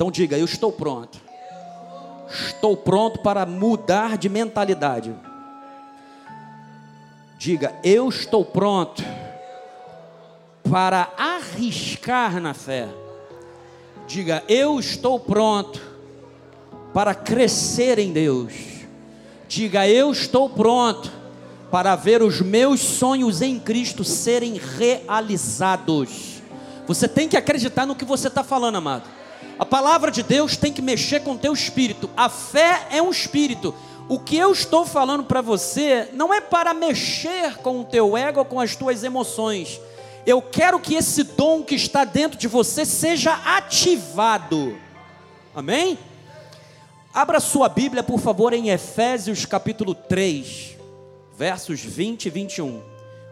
Então diga: Eu estou pronto. Estou pronto para mudar de mentalidade. Diga: Eu estou pronto para arriscar na fé. Diga: Eu estou pronto para crescer em Deus. Diga: Eu estou pronto para ver os meus sonhos em Cristo serem realizados. Você tem que acreditar no que você está falando, amado. A palavra de Deus tem que mexer com o teu espírito. A fé é um espírito. O que eu estou falando para você não é para mexer com o teu ego ou com as tuas emoções. Eu quero que esse dom que está dentro de você seja ativado. Amém? Abra sua Bíblia, por favor, em Efésios capítulo 3 versos 20 e 21.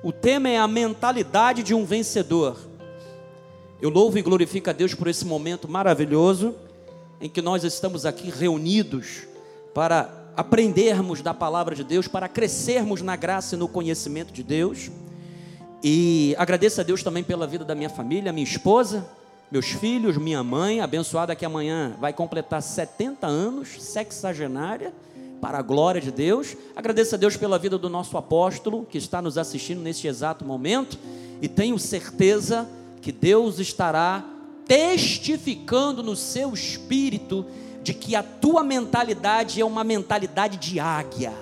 O tema é a mentalidade de um vencedor. Eu louvo e glorifico a Deus por esse momento maravilhoso em que nós estamos aqui reunidos para aprendermos da palavra de Deus, para crescermos na graça e no conhecimento de Deus. E agradeço a Deus também pela vida da minha família, minha esposa, meus filhos, minha mãe, abençoada que amanhã vai completar 70 anos, sexagenária para a glória de Deus. Agradeço a Deus pela vida do nosso apóstolo que está nos assistindo neste exato momento e tenho certeza que Deus estará testificando no seu espírito de que a tua mentalidade é uma mentalidade de águia,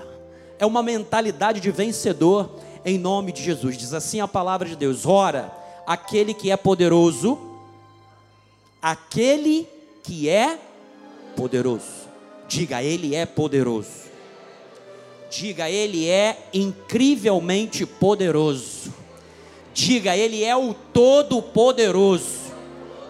é uma mentalidade de vencedor em nome de Jesus. Diz assim a palavra de Deus: ora, aquele que é poderoso, aquele que é poderoso Diga, Ele é poderoso. Diga, Ele é incrivelmente poderoso. Diga, Ele é o Todo-Poderoso.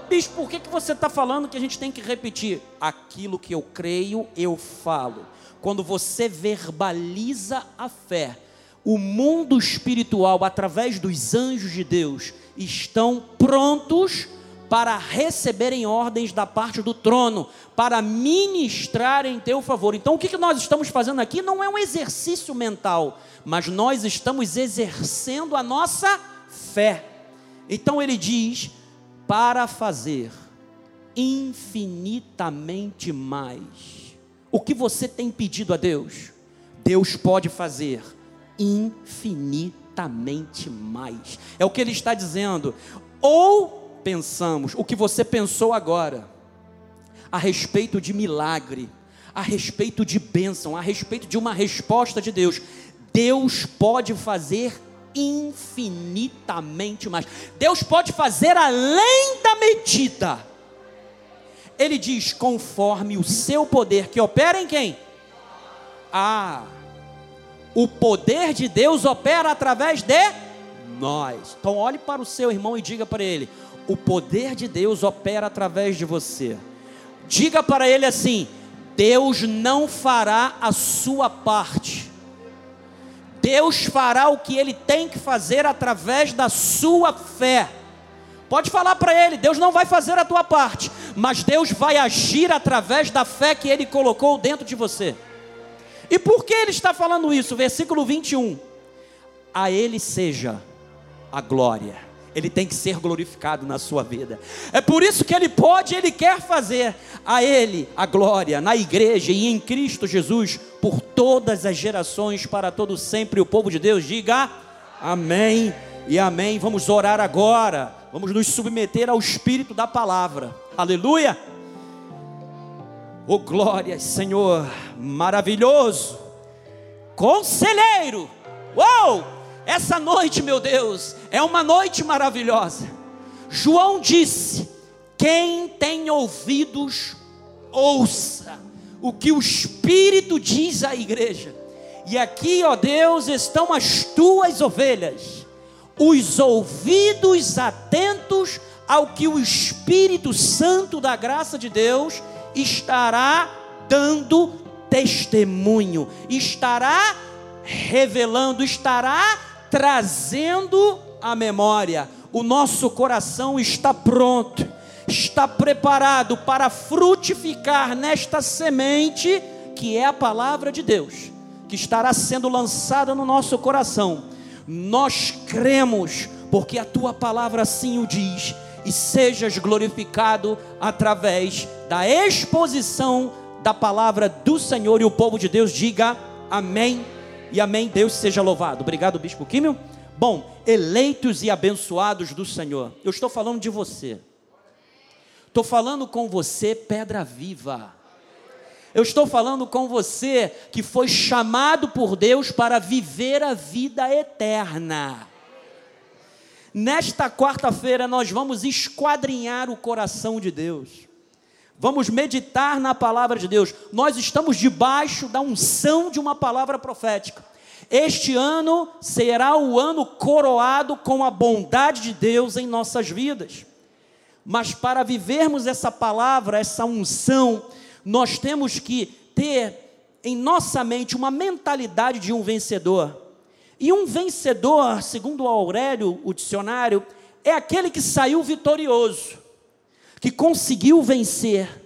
Bicho, por que, que você está falando que a gente tem que repetir? Aquilo que eu creio, eu falo. Quando você verbaliza a fé, o mundo espiritual, através dos anjos de Deus, estão prontos para receberem ordens da parte do trono, para ministrar em teu favor. Então, o que nós estamos fazendo aqui não é um exercício mental, mas nós estamos exercendo a nossa fé. Então, ele diz: para fazer infinitamente mais. O que você tem pedido a Deus, Deus pode fazer infinitamente mais. É o que ele está dizendo. Ou pensamos, o que você pensou agora, a respeito de milagre, a respeito de bênção, a respeito de uma resposta de Deus, Deus pode fazer infinitamente mais. Deus pode fazer além da medida. Ele diz: conforme o seu poder, que opera em quem? Ah, o poder de Deus opera através de nós. Então, olhe para o seu irmão e diga para ele: o poder de Deus opera através de você. Diga para ele assim: Deus não fará a sua parte. Deus fará o que ele tem que fazer através da sua fé. Pode falar para ele: Deus não vai fazer a tua parte, mas Deus vai agir através da fé que ele colocou dentro de você. E por que ele está falando isso? Versículo 21. A ele seja a glória ele tem que ser glorificado na sua vida. É por isso que ele pode, ele quer fazer a ele a glória na igreja e em Cristo Jesus por todas as gerações para todo sempre. O povo de Deus diga amém e amém. Vamos orar agora. Vamos nos submeter ao espírito da palavra. Aleluia. Oh glória, Senhor, maravilhoso. Conselheiro. Uou! Essa noite, meu Deus, é uma noite maravilhosa. João disse: Quem tem ouvidos, ouça o que o Espírito diz à igreja. E aqui, ó Deus, estão as tuas ovelhas, os ouvidos atentos ao que o Espírito Santo da graça de Deus estará dando testemunho, estará revelando, estará trazendo a memória. O nosso coração está pronto, está preparado para frutificar nesta semente que é a palavra de Deus, que estará sendo lançada no nosso coração. Nós cremos, porque a tua palavra assim o diz, e sejas glorificado através da exposição da palavra do Senhor. E o povo de Deus diga amém e amém. Deus seja louvado. Obrigado, Bispo Químio. Bom, eleitos e abençoados do Senhor, eu estou falando de você. Estou falando com você, pedra viva. Eu estou falando com você que foi chamado por Deus para viver a vida eterna. Nesta quarta-feira nós vamos esquadrinhar o coração de Deus. Vamos meditar na palavra de Deus. Nós estamos debaixo da unção de uma palavra profética. Este ano será o ano coroado com a bondade de Deus em nossas vidas. Mas para vivermos essa palavra, essa unção, nós temos que ter em nossa mente uma mentalidade de um vencedor. E um vencedor, segundo Aurélio, o dicionário, é aquele que saiu vitorioso, que conseguiu vencer,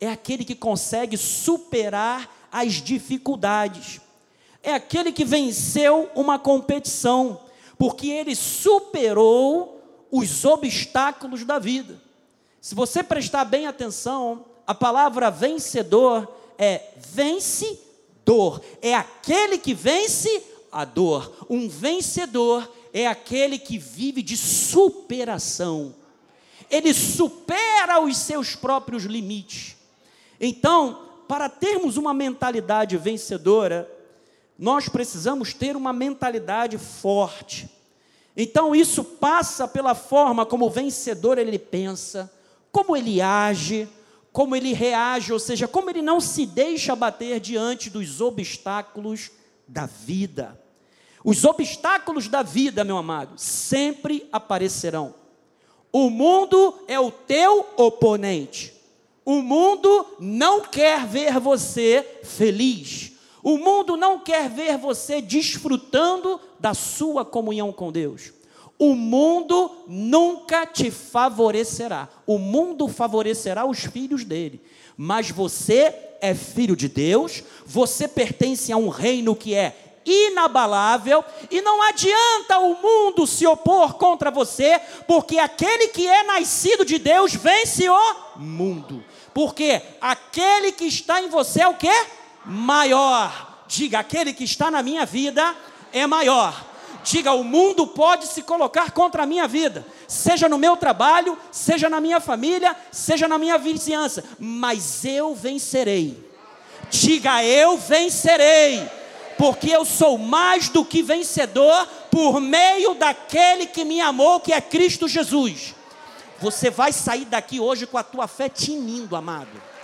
é aquele que consegue superar as dificuldades é aquele que venceu uma competição, porque ele superou os obstáculos da vida. Se você prestar bem atenção, a palavra vencedor é vence-dor, é aquele que vence a dor. Um vencedor é aquele que vive de superação. Ele supera os seus próprios limites. Então, para termos uma mentalidade vencedora, nós precisamos ter uma mentalidade forte. Então isso passa pela forma como o vencedor ele pensa, como ele age, como ele reage, ou seja, como ele não se deixa bater diante dos obstáculos da vida. Os obstáculos da vida, meu amado, sempre aparecerão. O mundo é o teu oponente. O mundo não quer ver você feliz. O mundo não quer ver você desfrutando da sua comunhão com Deus. O mundo nunca te favorecerá. O mundo favorecerá os filhos dele. Mas você é filho de Deus, você pertence a um reino que é inabalável, e não adianta o mundo se opor contra você, porque aquele que é nascido de Deus vence o mundo. Porque aquele que está em você é o que? maior. Diga, aquele que está na minha vida é maior. Diga, o mundo pode se colocar contra a minha vida, seja no meu trabalho, seja na minha família, seja na minha vizinhança, mas eu vencerei. Diga, eu vencerei, porque eu sou mais do que vencedor por meio daquele que me amou, que é Cristo Jesus. Você vai sair daqui hoje com a tua fé tinindo, amado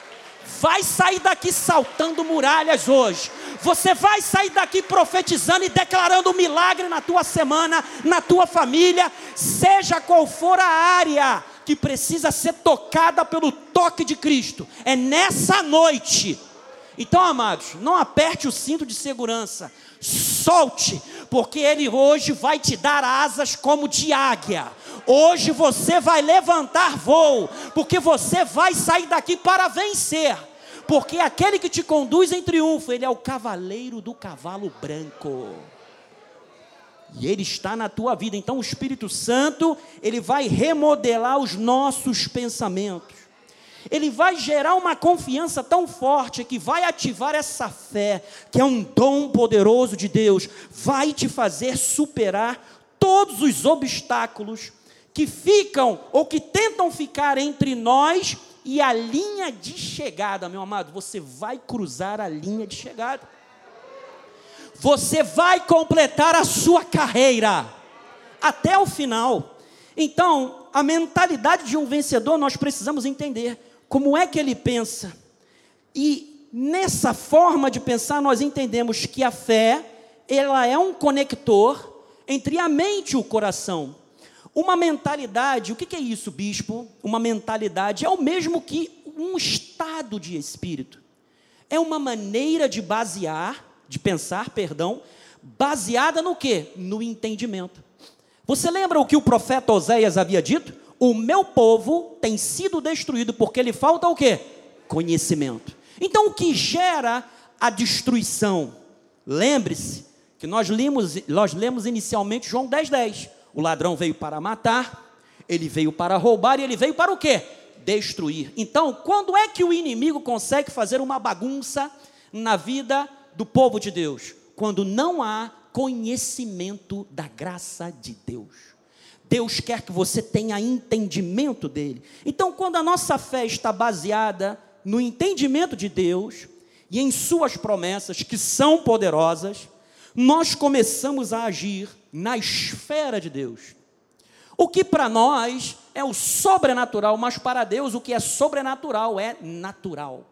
vai sair daqui saltando muralhas hoje. Você vai sair daqui profetizando e declarando milagre na tua semana, na tua família, seja qual for a área que precisa ser tocada pelo toque de Cristo. É nessa noite. Então, amados, não aperte o cinto de segurança. Solte, porque ele hoje vai te dar asas como de águia. Hoje você vai levantar voo, porque você vai sair daqui para vencer porque aquele que te conduz em triunfo, ele é o cavaleiro do cavalo branco. E ele está na tua vida. Então o Espírito Santo, ele vai remodelar os nossos pensamentos. Ele vai gerar uma confiança tão forte que vai ativar essa fé, que é um dom poderoso de Deus, vai te fazer superar todos os obstáculos que ficam ou que tentam ficar entre nós e a linha de chegada, meu amado, você vai cruzar a linha de chegada. Você vai completar a sua carreira até o final. Então, a mentalidade de um vencedor nós precisamos entender como é que ele pensa. E nessa forma de pensar nós entendemos que a fé, ela é um conector entre a mente e o coração. Uma mentalidade, o que é isso, bispo? Uma mentalidade é o mesmo que um estado de espírito. É uma maneira de basear, de pensar, perdão, baseada no que? No entendimento. Você lembra o que o profeta Oséias havia dito? O meu povo tem sido destruído porque lhe falta o que? Conhecimento. Então o que gera a destruição? Lembre-se que nós lemos, nós lemos inicialmente João 10, 10 o ladrão veio para matar, Ele veio para roubar e ele veio para o quê? Destruir. Então, quando é que o inimigo consegue fazer uma bagunça na vida do povo de Deus? Quando não há conhecimento da graça de Deus. Deus quer que você tenha entendimento dele. Então, quando a nossa fé está baseada no entendimento de Deus e em suas promessas, que são poderosas, nós começamos a agir na esfera de Deus. O que para nós é o sobrenatural, mas para Deus o que é sobrenatural é natural.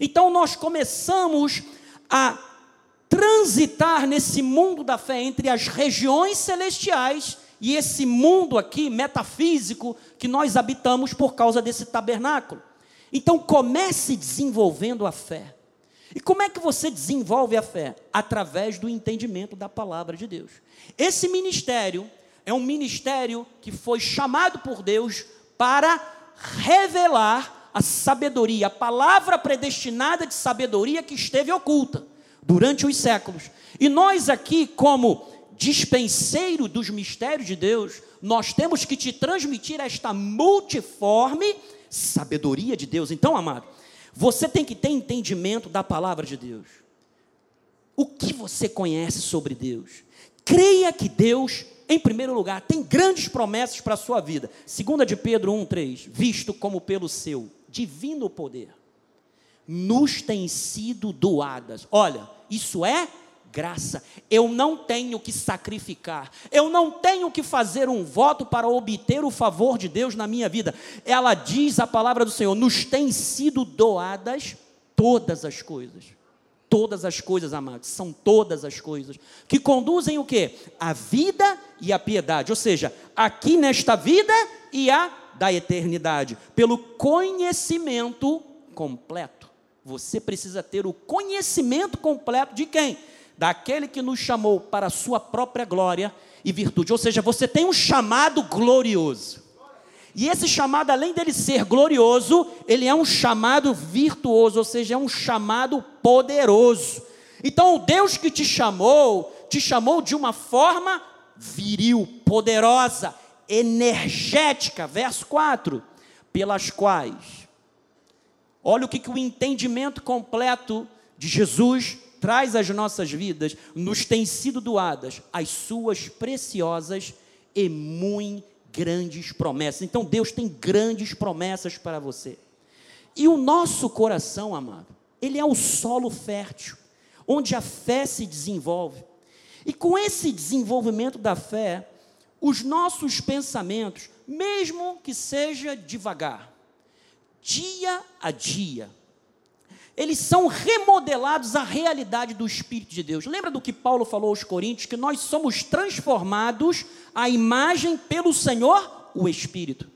Então nós começamos a transitar nesse mundo da fé entre as regiões celestiais e esse mundo aqui metafísico que nós habitamos por causa desse tabernáculo. Então comece desenvolvendo a fé. E como é que você desenvolve a fé? Através do entendimento da palavra de Deus. Esse ministério é um ministério que foi chamado por Deus para revelar a sabedoria, a palavra predestinada de sabedoria que esteve oculta durante os séculos. E nós aqui, como dispenseiro dos mistérios de Deus, nós temos que te transmitir esta multiforme sabedoria de Deus. Então, amado, você tem que ter entendimento da palavra de Deus. O que você conhece sobre Deus? Creia que Deus, em primeiro lugar, tem grandes promessas para a sua vida. Segunda de Pedro 1:3, visto como pelo seu divino poder nos têm sido doadas. Olha, isso é graça. Eu não tenho que sacrificar. Eu não tenho que fazer um voto para obter o favor de Deus na minha vida. Ela diz a palavra do Senhor: nos têm sido doadas todas as coisas. Todas as coisas, amados, são todas as coisas que conduzem o que? A vida e a piedade, ou seja, aqui nesta vida e a da eternidade, pelo conhecimento completo. Você precisa ter o conhecimento completo de quem? Daquele que nos chamou para a sua própria glória e virtude. Ou seja, você tem um chamado glorioso. E esse chamado, além dele ser glorioso, ele é um chamado virtuoso, ou seja, é um chamado poderoso. Então, o Deus que te chamou, te chamou de uma forma viril, poderosa, energética. Verso 4: pelas quais Olha o que, que o entendimento completo de Jesus traz às nossas vidas, nos tem sido doadas as suas preciosas e muito grandes promessas. Então Deus tem grandes promessas para você. E o nosso coração, amado, ele é o solo fértil, onde a fé se desenvolve. E com esse desenvolvimento da fé, os nossos pensamentos, mesmo que seja devagar, dia a dia. Eles são remodelados à realidade do Espírito de Deus. Lembra do que Paulo falou aos Coríntios? Que nós somos transformados à imagem pelo Senhor, o Espírito.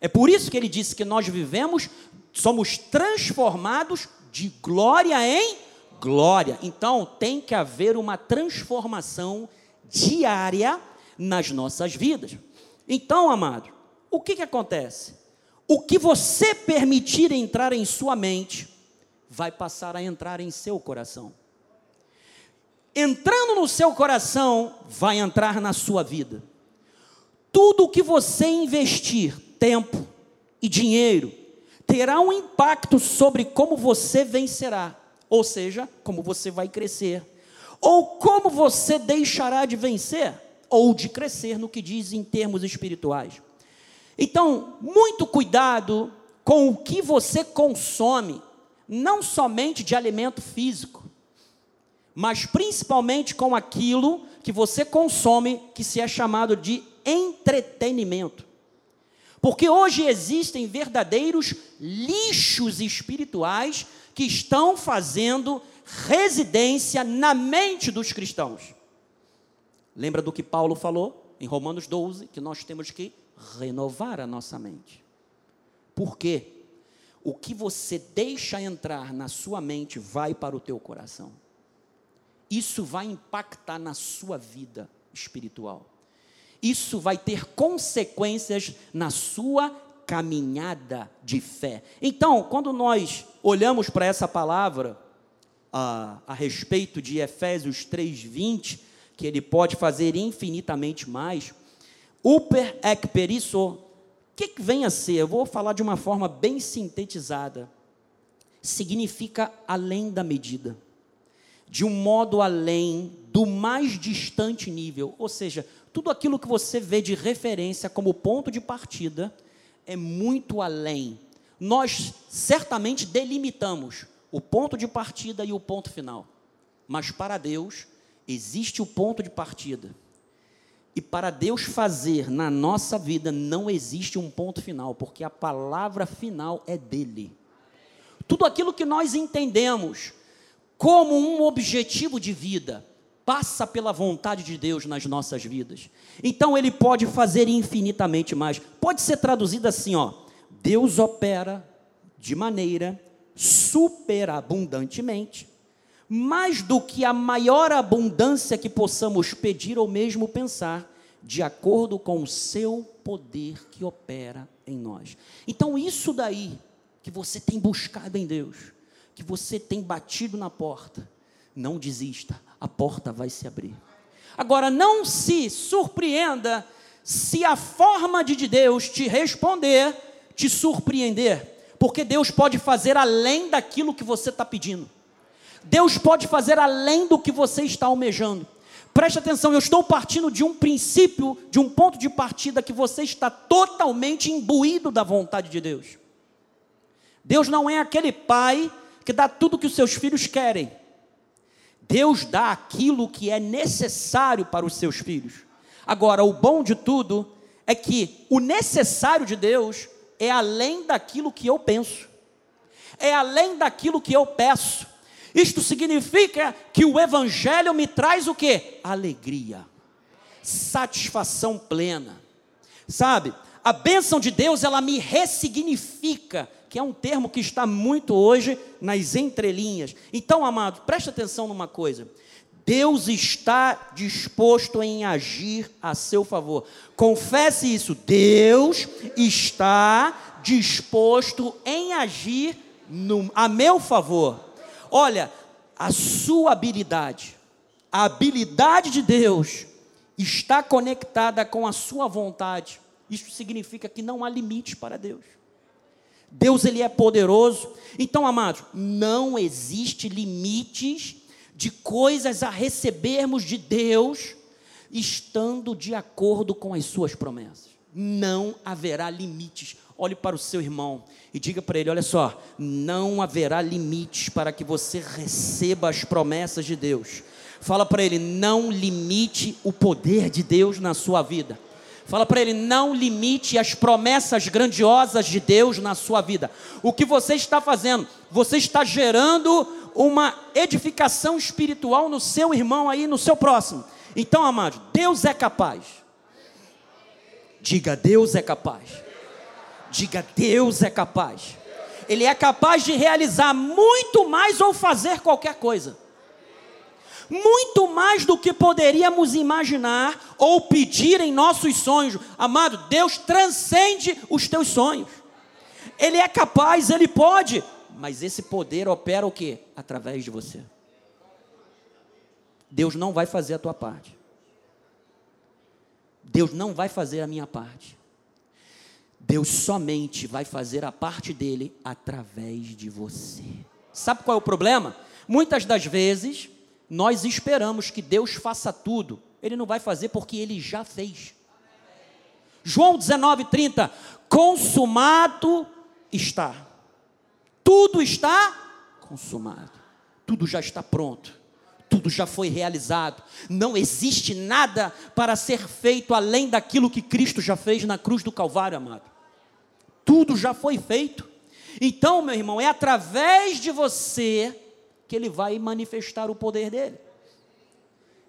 É por isso que ele disse que nós vivemos, somos transformados de glória em glória. Então tem que haver uma transformação diária nas nossas vidas. Então, amado, o que, que acontece? o que você permitir entrar em sua mente, vai passar a entrar em seu coração. Entrando no seu coração, vai entrar na sua vida. Tudo o que você investir, tempo e dinheiro, terá um impacto sobre como você vencerá, ou seja, como você vai crescer, ou como você deixará de vencer, ou de crescer no que diz em termos espirituais. Então, muito cuidado com o que você consome, não somente de alimento físico, mas principalmente com aquilo que você consome, que se é chamado de entretenimento. Porque hoje existem verdadeiros lixos espirituais que estão fazendo residência na mente dos cristãos. Lembra do que Paulo falou em Romanos 12, que nós temos que renovar a nossa mente. Por quê? O que você deixa entrar na sua mente vai para o teu coração. Isso vai impactar na sua vida espiritual. Isso vai ter consequências na sua caminhada de fé. Então, quando nós olhamos para essa palavra a, a respeito de Efésios 3:20, que ele pode fazer infinitamente mais, Uper ec perisso que, que vem a ser? Eu vou falar de uma forma bem sintetizada. Significa além da medida, de um modo além do mais distante nível, ou seja, tudo aquilo que você vê de referência como ponto de partida é muito além. Nós certamente delimitamos o ponto de partida e o ponto final, mas para Deus existe o ponto de partida. E para Deus fazer na nossa vida não existe um ponto final, porque a palavra final é dele. Tudo aquilo que nós entendemos como um objetivo de vida passa pela vontade de Deus nas nossas vidas. Então ele pode fazer infinitamente mais. Pode ser traduzido assim, ó: Deus opera de maneira superabundantemente mais do que a maior abundância que possamos pedir ou mesmo pensar, de acordo com o seu poder que opera em nós. Então, isso daí que você tem buscado em Deus, que você tem batido na porta, não desista, a porta vai se abrir. Agora, não se surpreenda se a forma de Deus te responder te surpreender, porque Deus pode fazer além daquilo que você está pedindo. Deus pode fazer além do que você está almejando. Preste atenção, eu estou partindo de um princípio, de um ponto de partida que você está totalmente imbuído da vontade de Deus. Deus não é aquele pai que dá tudo que os seus filhos querem. Deus dá aquilo que é necessário para os seus filhos. Agora, o bom de tudo é que o necessário de Deus é além daquilo que eu penso, é além daquilo que eu peço, isto significa que o Evangelho me traz o que? Alegria, satisfação plena. Sabe, a bênção de Deus, ela me ressignifica, que é um termo que está muito hoje nas entrelinhas. Então, amado, preste atenção numa coisa. Deus está disposto em agir a seu favor. Confesse isso. Deus está disposto em agir no, a meu favor. Olha, a sua habilidade, a habilidade de Deus está conectada com a sua vontade. Isso significa que não há limites para Deus. Deus ele é poderoso. Então, amados, não existe limites de coisas a recebermos de Deus estando de acordo com as suas promessas. Não haverá limites olhe para o seu irmão e diga para ele: olha só, não haverá limites para que você receba as promessas de Deus. Fala para ele: não limite o poder de Deus na sua vida. Fala para ele: não limite as promessas grandiosas de Deus na sua vida. O que você está fazendo? Você está gerando uma edificação espiritual no seu irmão aí, no seu próximo. Então, amado, Deus é capaz. Diga: Deus é capaz Diga: Deus é capaz. Ele é capaz de realizar muito mais ou fazer qualquer coisa. Muito mais do que poderíamos imaginar ou pedir em nossos sonhos. Amado, Deus transcende os teus sonhos. Ele é capaz, ele pode, mas esse poder opera o que? Através de você. Deus não vai fazer a tua parte. Deus não vai fazer a minha parte. Deus somente vai fazer a parte dele através de você. Sabe qual é o problema? Muitas das vezes nós esperamos que Deus faça tudo, ele não vai fazer porque ele já fez. João 19:30 consumado está. Tudo está consumado. Tudo já está pronto. Tudo já foi realizado. Não existe nada para ser feito além daquilo que Cristo já fez na cruz do Calvário, amado tudo já foi feito. Então, meu irmão, é através de você que ele vai manifestar o poder dele.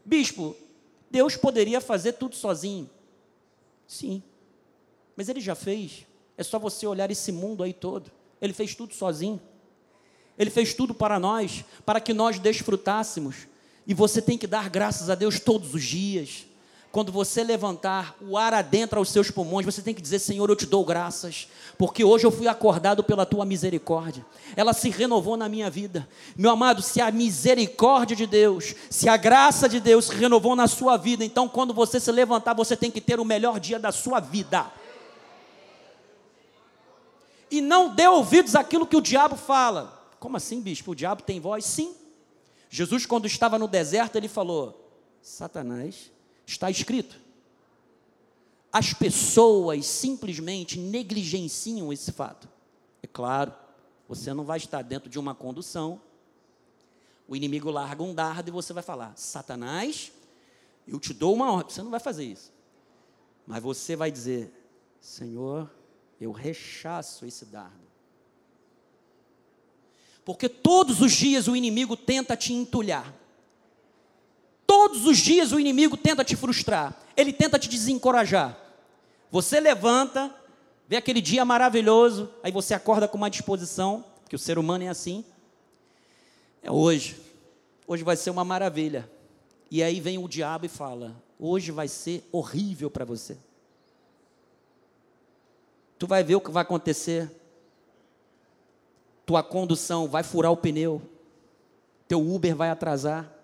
Bispo, Deus poderia fazer tudo sozinho. Sim, mas ele já fez. É só você olhar esse mundo aí todo. Ele fez tudo sozinho. Ele fez tudo para nós, para que nós desfrutássemos. E você tem que dar graças a Deus todos os dias. Quando você levantar, o ar adentra aos seus pulmões, você tem que dizer: Senhor, eu te dou graças, porque hoje eu fui acordado pela tua misericórdia, ela se renovou na minha vida. Meu amado, se a misericórdia de Deus, se a graça de Deus se renovou na sua vida, então quando você se levantar, você tem que ter o melhor dia da sua vida. e não dê ouvidos àquilo que o diabo fala. Como assim, bispo? O diabo tem voz? Sim. Jesus, quando estava no deserto, ele falou: Satanás, está escrito. As pessoas simplesmente negligenciam esse fato. É claro, você não vai estar dentro de uma condução, o inimigo larga um dardo e você vai falar: Satanás, eu te dou uma ordem. Você não vai fazer isso. Mas você vai dizer: Senhor, eu rechaço esse dardo. Porque todos os dias o inimigo tenta te entulhar. Todos os dias o inimigo tenta te frustrar. Ele tenta te desencorajar. Você levanta, vê aquele dia maravilhoso, aí você acorda com uma disposição, que o ser humano é assim. É hoje. Hoje vai ser uma maravilha. E aí vem o diabo e fala: hoje vai ser horrível para você. Tu vai ver o que vai acontecer. Tua condução vai furar o pneu. Teu Uber vai atrasar.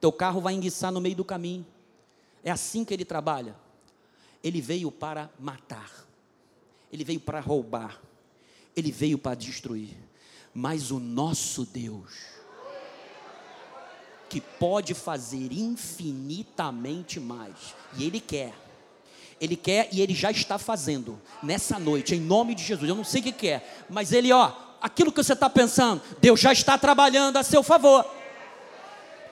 Teu carro vai enguiçar no meio do caminho. É assim que ele trabalha. Ele veio para matar. Ele veio para roubar. Ele veio para destruir. Mas o nosso Deus que pode fazer infinitamente mais. E Ele quer. Ele quer e Ele já está fazendo nessa noite, em nome de Jesus. Eu não sei o que quer, é, mas Ele, ó, aquilo que você está pensando, Deus já está trabalhando a seu favor.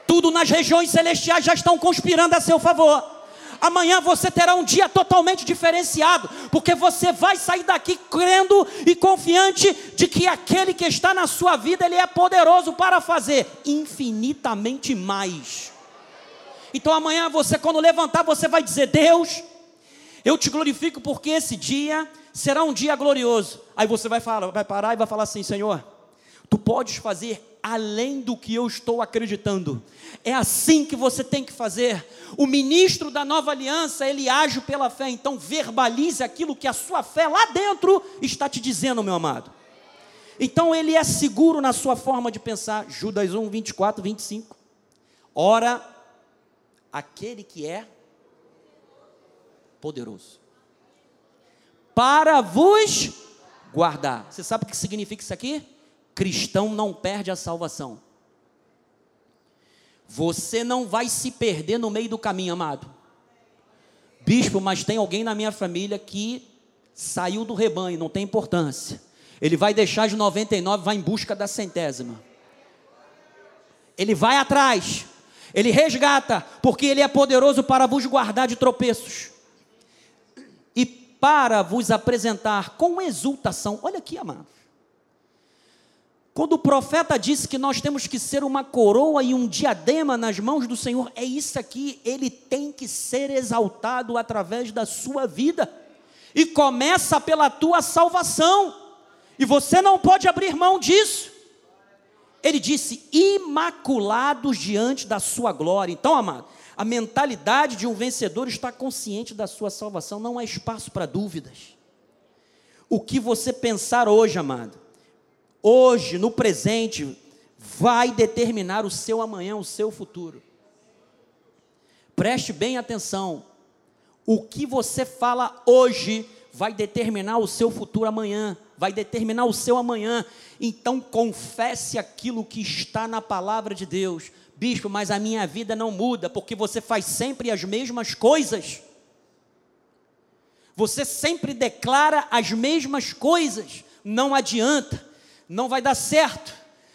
Tudo nas regiões celestiais já estão conspirando a seu favor. Amanhã você terá um dia totalmente diferenciado, porque você vai sair daqui crendo e confiante de que aquele que está na sua vida, ele é poderoso para fazer infinitamente mais. Então amanhã você quando levantar, você vai dizer: "Deus, eu te glorifico porque esse dia será um dia glorioso". Aí você vai falar, vai parar e vai falar assim: "Senhor, tu podes fazer além do que eu estou acreditando. É assim que você tem que fazer. O ministro da nova aliança, ele age pela fé, então verbalize aquilo que a sua fé lá dentro está te dizendo, meu amado. Então ele é seguro na sua forma de pensar. Judas 1, 24, 25. Ora, aquele que é poderoso para vos guardar. Você sabe o que significa isso aqui? Cristão não perde a salvação. Você não vai se perder no meio do caminho, amado. Bispo, mas tem alguém na minha família que saiu do rebanho, não tem importância. Ele vai deixar de 99, vai em busca da centésima. Ele vai atrás, ele resgata, porque ele é poderoso para vos guardar de tropeços e para vos apresentar com exultação. Olha aqui, amado. Quando o profeta disse que nós temos que ser uma coroa e um diadema nas mãos do Senhor, é isso aqui, ele tem que ser exaltado através da sua vida, e começa pela tua salvação, e você não pode abrir mão disso. Ele disse: imaculados diante da sua glória. Então, amado, a mentalidade de um vencedor está consciente da sua salvação, não há espaço para dúvidas. O que você pensar hoje, amado, hoje, no presente, vai determinar o seu amanhã, o seu futuro. Preste bem atenção. O que você fala hoje vai determinar o seu futuro amanhã, vai determinar o seu amanhã. Então confesse aquilo que está na palavra de Deus. Bispo, mas a minha vida não muda, porque você faz sempre as mesmas coisas. Você sempre declara as mesmas coisas. Não adianta não vai dar certo,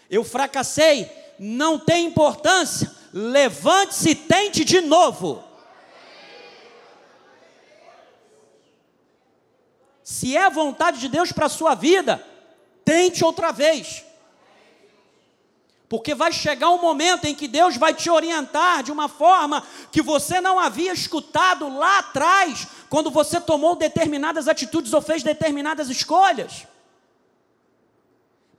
eu fracassei, não tem importância, levante-se e tente de novo. Se é a vontade de Deus para a sua vida, tente outra vez. Porque vai chegar um momento em que Deus vai te orientar de uma forma que você não havia escutado lá atrás, quando você tomou determinadas atitudes ou fez determinadas escolhas.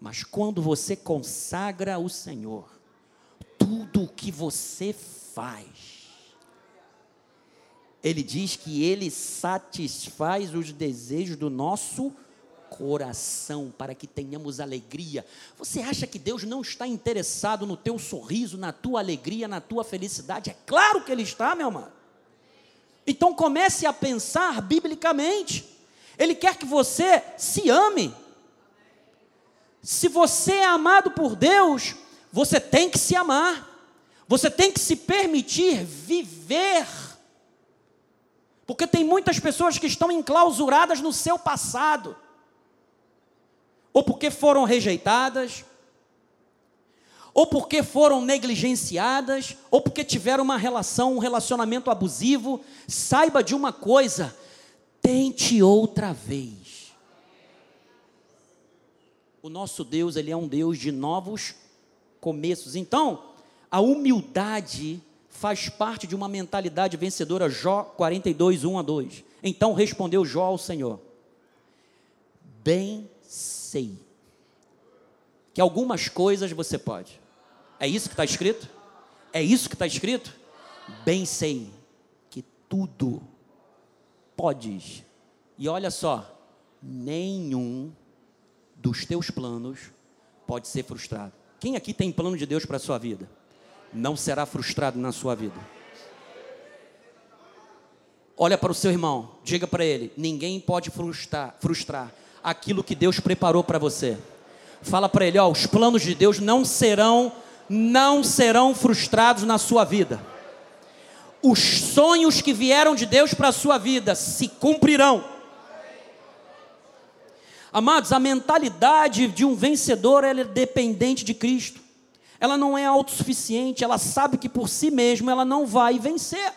Mas quando você consagra o Senhor, tudo o que você faz, Ele diz que Ele satisfaz os desejos do nosso coração para que tenhamos alegria. Você acha que Deus não está interessado no teu sorriso, na tua alegria, na tua felicidade? É claro que Ele está, meu amado. Então comece a pensar biblicamente. Ele quer que você se ame. Se você é amado por Deus, você tem que se amar. Você tem que se permitir viver. Porque tem muitas pessoas que estão enclausuradas no seu passado. Ou porque foram rejeitadas, ou porque foram negligenciadas, ou porque tiveram uma relação, um relacionamento abusivo. Saiba de uma coisa: tente outra vez. O nosso Deus, ele é um Deus de novos começos. Então, a humildade faz parte de uma mentalidade vencedora. Jó 42, 1 a 2. Então respondeu Jó ao Senhor: Bem sei que algumas coisas você pode. É isso que está escrito? É isso que está escrito? Bem sei que tudo podes. E olha só, nenhum dos teus planos pode ser frustrado. Quem aqui tem plano de Deus para a sua vida? Não será frustrado na sua vida. Olha para o seu irmão, diga para ele: ninguém pode frustrar, frustrar aquilo que Deus preparou para você. Fala para ele: ó, os planos de Deus não serão, não serão frustrados na sua vida. Os sonhos que vieram de Deus para a sua vida se cumprirão. Amados, a mentalidade de um vencedor é dependente de Cristo. Ela não é autossuficiente, ela sabe que por si mesma ela não vai vencer.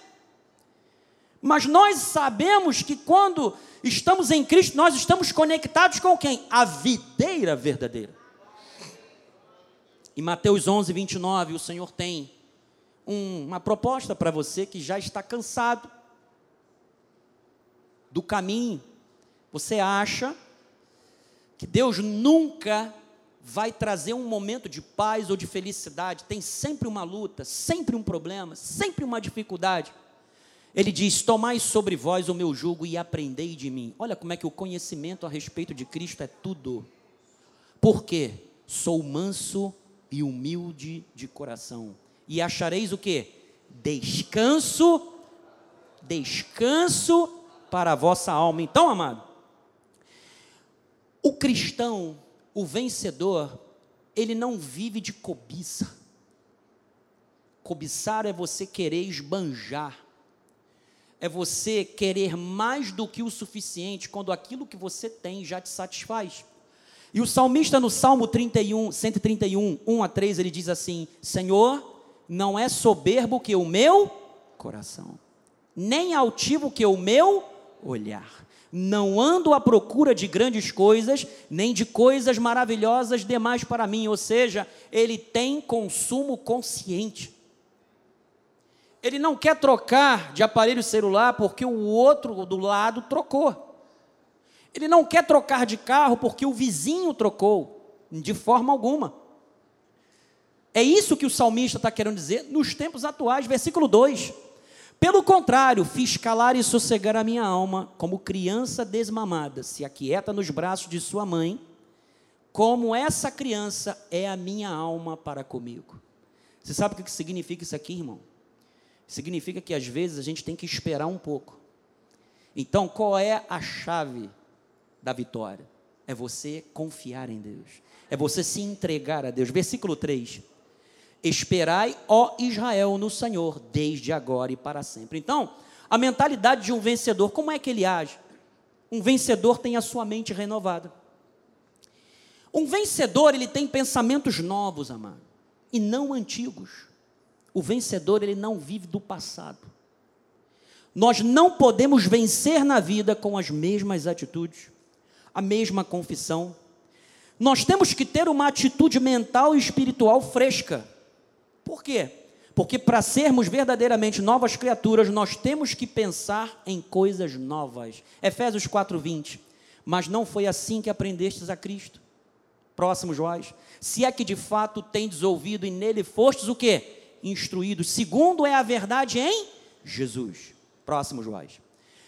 Mas nós sabemos que quando estamos em Cristo, nós estamos conectados com quem? A videira verdadeira. Em Mateus 11, 29, o Senhor tem um, uma proposta para você que já está cansado do caminho. Você acha que Deus nunca vai trazer um momento de paz ou de felicidade, tem sempre uma luta, sempre um problema, sempre uma dificuldade. Ele diz: Tomai sobre vós o meu jugo e aprendei de mim. Olha como é que o conhecimento a respeito de Cristo é tudo. Por quê? Sou manso e humilde de coração. E achareis o que? Descanso, descanso para a vossa alma. Então, amado, o cristão, o vencedor, ele não vive de cobiça. Cobiçar é você querer esbanjar, é você querer mais do que o suficiente quando aquilo que você tem já te satisfaz. E o salmista no Salmo 31, 131, 1 a 3, ele diz assim: Senhor, não é soberbo que o meu coração, nem altivo que o meu olhar não ando à procura de grandes coisas, nem de coisas maravilhosas demais para mim. Ou seja, ele tem consumo consciente. Ele não quer trocar de aparelho celular porque o outro do lado trocou. Ele não quer trocar de carro porque o vizinho trocou, de forma alguma. É isso que o salmista está querendo dizer nos tempos atuais, versículo 2. Pelo contrário, fiz calar e sossegar a minha alma, como criança desmamada, se aquieta nos braços de sua mãe, como essa criança é a minha alma para comigo. Você sabe o que significa isso aqui, irmão? Significa que às vezes a gente tem que esperar um pouco. Então, qual é a chave da vitória? É você confiar em Deus. É você se entregar a Deus. Versículo 3. Esperai, ó Israel, no Senhor, desde agora e para sempre. Então, a mentalidade de um vencedor, como é que ele age? Um vencedor tem a sua mente renovada. Um vencedor, ele tem pensamentos novos, amado, e não antigos. O vencedor, ele não vive do passado. Nós não podemos vencer na vida com as mesmas atitudes, a mesma confissão. Nós temos que ter uma atitude mental e espiritual fresca. Por quê? Porque para sermos verdadeiramente novas criaturas, nós temos que pensar em coisas novas. Efésios 4:20. Mas não foi assim que aprendestes a Cristo. Próximo Joás. Se é que de fato tendes ouvido e nele fostes o quê? Instruídos. Segundo é a verdade em Jesus. Próximo Joás.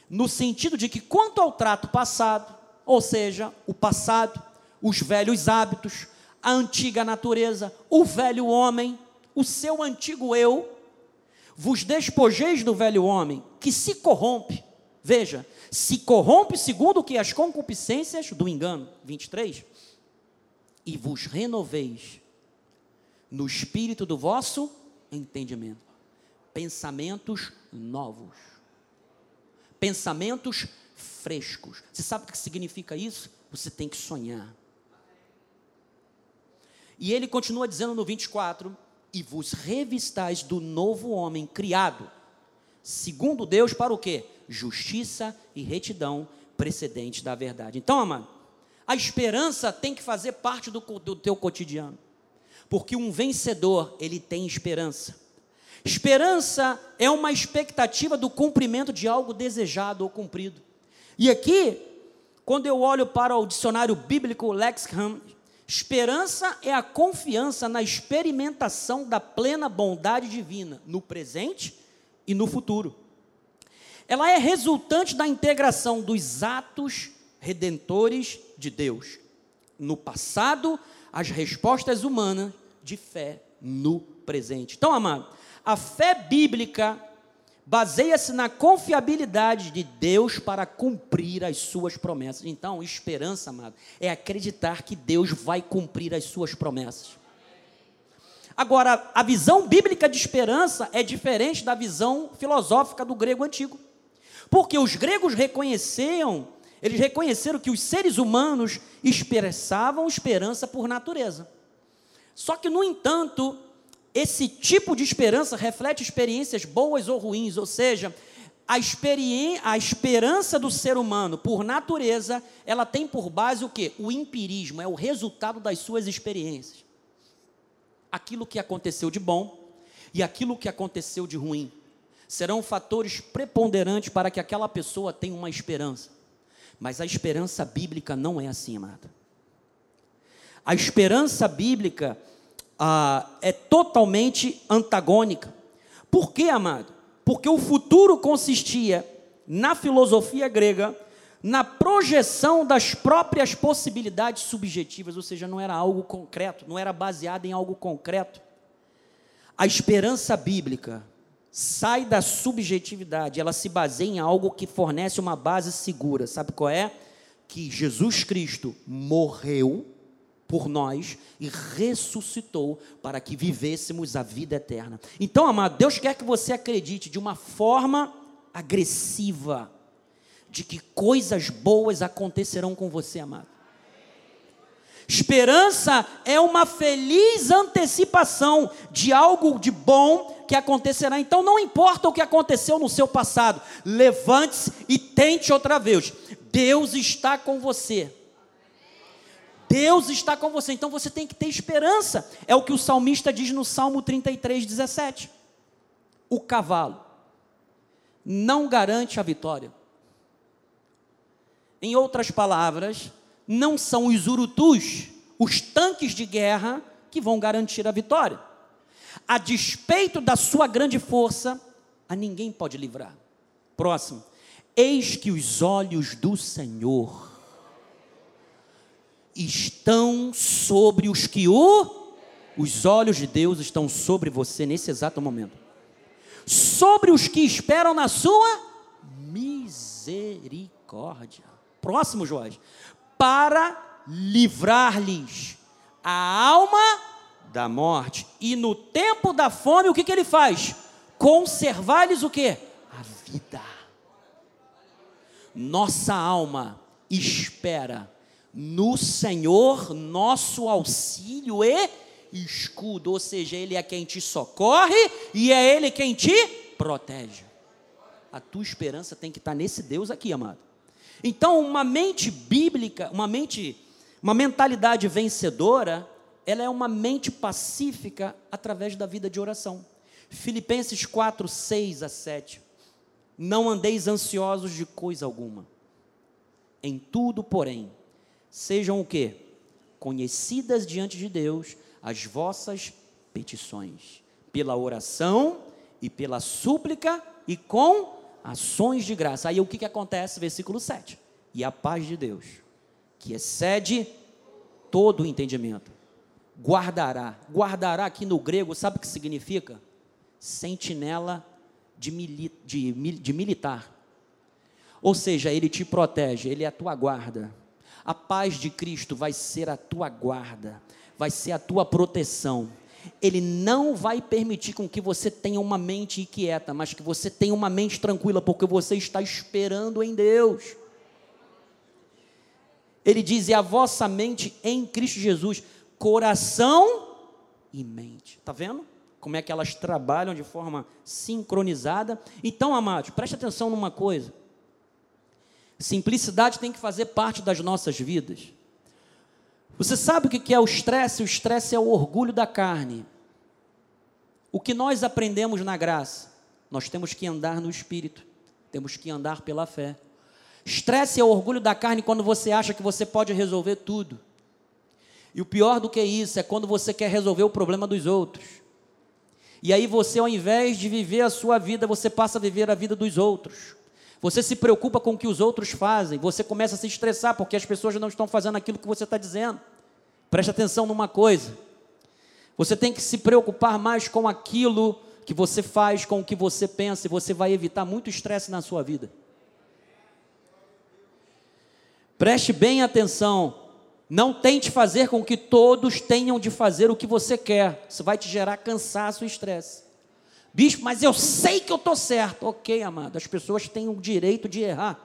No sentido de que quanto ao trato passado, ou seja, o passado, os velhos hábitos, a antiga natureza, o velho homem, o seu antigo eu, vos despojeis do velho homem, que se corrompe, veja, se corrompe segundo que as concupiscências do engano, 23, e vos renoveis no espírito do vosso entendimento. Pensamentos novos. Pensamentos frescos. Você sabe o que significa isso? Você tem que sonhar. E ele continua dizendo no 24: E vos revistais do novo homem criado, segundo Deus, para o quê? Justiça e retidão precedente da verdade. Então, amado, a esperança tem que fazer parte do, do teu cotidiano. Porque um vencedor, ele tem esperança. Esperança é uma expectativa do cumprimento de algo desejado ou cumprido. E aqui, quando eu olho para o dicionário bíblico Lexham, esperança é a confiança na experimentação da plena bondade divina no presente e no futuro. Ela é resultante da integração dos atos redentores de Deus. No passado, as respostas humanas de fé no presente. Então, amado, a fé bíblica baseia-se na confiabilidade de Deus para cumprir as suas promessas. Então, esperança, amado, é acreditar que Deus vai cumprir as suas promessas. Agora, a visão bíblica de esperança é diferente da visão filosófica do grego antigo. Porque os gregos reconheciam, eles reconheceram que os seres humanos expressavam esperança por natureza. Só que, no entanto, esse tipo de esperança reflete experiências boas ou ruins, ou seja, a, a esperança do ser humano, por natureza, ela tem por base o que? O empirismo, é o resultado das suas experiências. Aquilo que aconteceu de bom e aquilo que aconteceu de ruim serão fatores preponderantes para que aquela pessoa tenha uma esperança. Mas a esperança bíblica não é assim, amada. A esperança bíblica ah, é totalmente antagônica. Por quê, amado? Porque o futuro consistia, na filosofia grega, na projeção das próprias possibilidades subjetivas, ou seja, não era algo concreto, não era baseado em algo concreto. A esperança bíblica sai da subjetividade, ela se baseia em algo que fornece uma base segura. Sabe qual é? Que Jesus Cristo morreu por nós e ressuscitou para que vivêssemos a vida eterna. Então, amado, Deus quer que você acredite de uma forma agressiva de que coisas boas acontecerão com você, amado. Esperança é uma feliz antecipação de algo de bom que acontecerá. Então não importa o que aconteceu no seu passado, levante-se e tente outra vez. Deus está com você. Deus está com você, então você tem que ter esperança. É o que o salmista diz no Salmo 33, 17. O cavalo não garante a vitória. Em outras palavras, não são os urutus, os tanques de guerra, que vão garantir a vitória. A despeito da sua grande força, a ninguém pode livrar. Próximo. Eis que os olhos do Senhor estão sobre os que o. Os olhos de Deus estão sobre você nesse exato momento. Sobre os que esperam na sua misericórdia. Próximo, Jorge. Para livrar-lhes a alma da morte. E no tempo da fome, o que, que ele faz? Conservar-lhes o que? A vida. Nossa alma espera no Senhor nosso auxílio e escudo, ou seja, Ele é quem te socorre e é Ele quem te protege. A tua esperança tem que estar nesse Deus aqui, amado. Então, uma mente bíblica, uma mente, uma mentalidade vencedora, ela é uma mente pacífica através da vida de oração. Filipenses 4, 6 a 7. Não andeis ansiosos de coisa alguma. Em tudo, porém, sejam o que? Conhecidas diante de Deus as vossas petições, pela oração e pela súplica e com ações de graça. Aí o que, que acontece? Versículo 7. E a paz de Deus, que excede todo o entendimento, guardará. Guardará aqui no grego, sabe o que significa? Sentinela de, mili de, de militar. Ou seja, ele te protege, ele é a tua guarda A paz de Cristo vai ser a tua guarda, vai ser a tua proteção. Ele não vai permitir com que você tenha uma mente inquieta, mas que você tenha uma mente tranquila, porque você está esperando em Deus. Ele diz: e a vossa mente em Cristo Jesus, coração e mente. Está vendo? Como é que elas trabalham de forma sincronizada. Então, amados, preste atenção numa coisa. Simplicidade tem que fazer parte das nossas vidas. Você sabe o que é o estresse? O estresse é o orgulho da carne. O que nós aprendemos na graça? Nós temos que andar no espírito, temos que andar pela fé. Estresse é o orgulho da carne quando você acha que você pode resolver tudo. E o pior do que isso é quando você quer resolver o problema dos outros. E aí você, ao invés de viver a sua vida, você passa a viver a vida dos outros. Você se preocupa com o que os outros fazem, você começa a se estressar porque as pessoas não estão fazendo aquilo que você está dizendo. Preste atenção numa coisa. Você tem que se preocupar mais com aquilo que você faz, com o que você pensa, e você vai evitar muito estresse na sua vida. Preste bem atenção. Não tente fazer com que todos tenham de fazer o que você quer. Isso vai te gerar cansaço e estresse. Bispo, mas eu sei que eu estou certo. Ok, amado, as pessoas têm o direito de errar.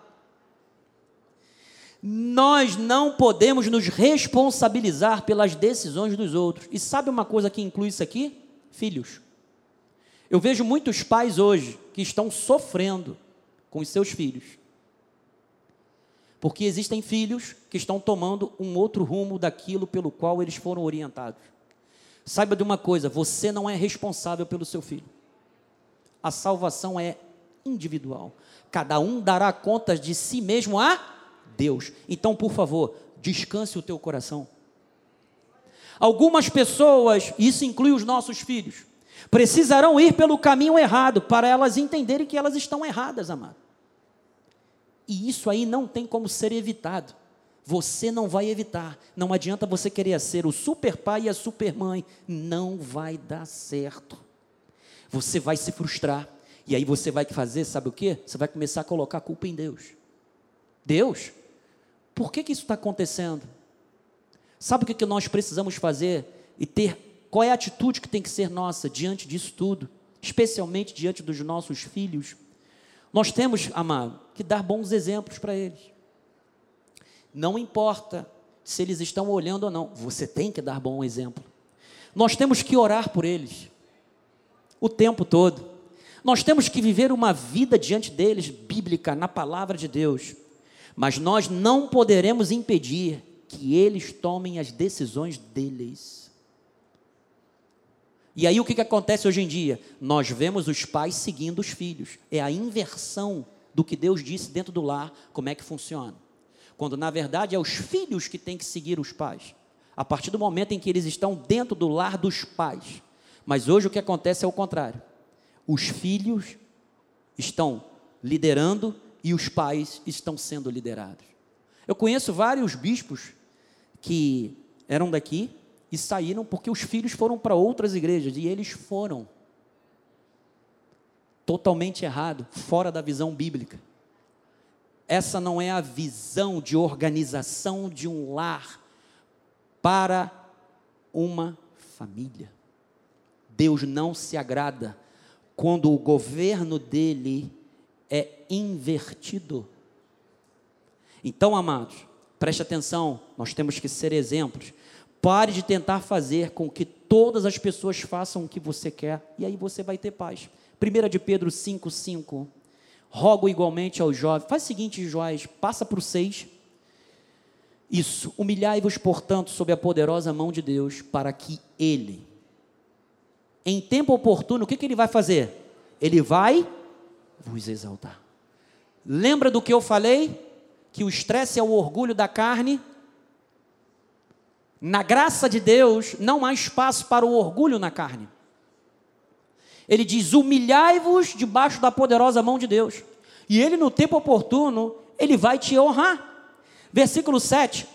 Nós não podemos nos responsabilizar pelas decisões dos outros. E sabe uma coisa que inclui isso aqui? Filhos. Eu vejo muitos pais hoje que estão sofrendo com os seus filhos. Porque existem filhos que estão tomando um outro rumo daquilo pelo qual eles foram orientados. Saiba de uma coisa: você não é responsável pelo seu filho a salvação é individual. Cada um dará contas de si mesmo a Deus. Então, por favor, descanse o teu coração. Algumas pessoas, isso inclui os nossos filhos, precisarão ir pelo caminho errado para elas entenderem que elas estão erradas, amado. E isso aí não tem como ser evitado. Você não vai evitar. Não adianta você querer ser o super pai e a super mãe. Não vai dar certo você vai se frustrar. E aí você vai fazer, sabe o que? Você vai começar a colocar a culpa em Deus. Deus, por que, que isso está acontecendo? Sabe o que, que nós precisamos fazer e ter? Qual é a atitude que tem que ser nossa diante disso tudo? Especialmente diante dos nossos filhos. Nós temos, amado, que dar bons exemplos para eles. Não importa se eles estão olhando ou não, você tem que dar bom exemplo. Nós temos que orar por eles o tempo todo. Nós temos que viver uma vida diante deles, bíblica, na palavra de Deus. Mas nós não poderemos impedir que eles tomem as decisões deles. E aí o que, que acontece hoje em dia? Nós vemos os pais seguindo os filhos. É a inversão do que Deus disse dentro do lar, como é que funciona. Quando na verdade é os filhos que têm que seguir os pais. A partir do momento em que eles estão dentro do lar dos pais. Mas hoje o que acontece é o contrário. Os filhos estão liderando e os pais estão sendo liderados. Eu conheço vários bispos que eram daqui e saíram porque os filhos foram para outras igrejas e eles foram totalmente errado, fora da visão bíblica. Essa não é a visão de organização de um lar para uma família. Deus não se agrada quando o governo dele é invertido. Então, amados, preste atenção, nós temos que ser exemplos. Pare de tentar fazer com que todas as pessoas façam o que você quer, e aí você vai ter paz. 1 de Pedro 5,5. Rogo igualmente aos jovens. Faz o seguinte, Joás, passa para o 6. Isso, humilhai-vos, portanto, sob a poderosa mão de Deus, para que Ele, em tempo oportuno, o que, que ele vai fazer? Ele vai vos exaltar. Lembra do que eu falei? Que o estresse é o orgulho da carne. Na graça de Deus, não há espaço para o orgulho na carne. Ele diz: humilhai-vos debaixo da poderosa mão de Deus. E ele, no tempo oportuno, ele vai te honrar. Versículo 7: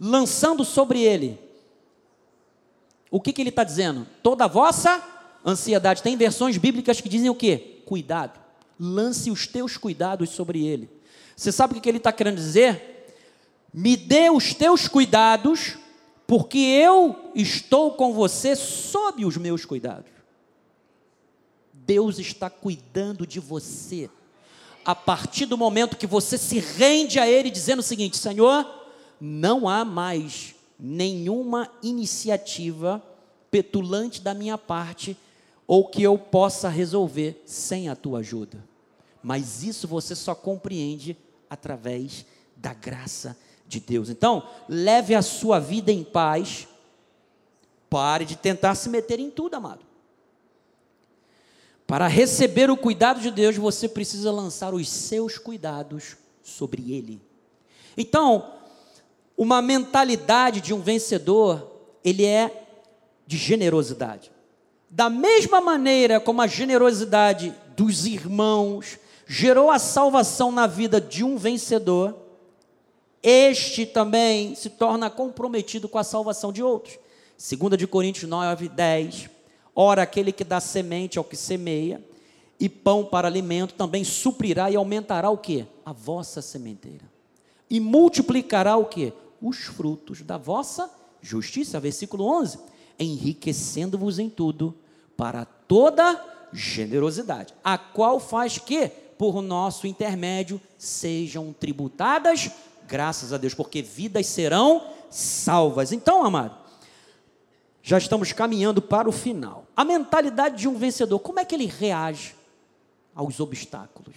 lançando sobre ele o que, que ele está dizendo? Toda a vossa ansiedade. Tem versões bíblicas que dizem o quê? Cuidado. Lance os teus cuidados sobre ele. Você sabe o que, que ele está querendo dizer? Me dê os teus cuidados, porque eu estou com você sob os meus cuidados. Deus está cuidando de você. A partir do momento que você se rende a Ele, dizendo o seguinte: Senhor, não há mais nenhuma iniciativa petulante da minha parte ou que eu possa resolver sem a tua ajuda. Mas isso você só compreende através da graça de Deus. Então, leve a sua vida em paz. Pare de tentar se meter em tudo, amado. Para receber o cuidado de Deus, você precisa lançar os seus cuidados sobre Ele. Então, uma mentalidade de um vencedor, ele é de generosidade. Da mesma maneira como a generosidade dos irmãos gerou a salvação na vida de um vencedor, este também se torna comprometido com a salvação de outros. 2 de Coríntios 9, 10. Ora, aquele que dá semente ao que semeia, e pão para alimento, também suprirá e aumentará o que? A vossa sementeira. E multiplicará o que? Os frutos da vossa justiça. Versículo 11 enriquecendo-vos em tudo para toda generosidade, a qual faz que, por nosso intermédio, sejam tributadas, graças a Deus, porque vidas serão salvas. Então, amado, já estamos caminhando para o final. A mentalidade de um vencedor, como é que ele reage aos obstáculos?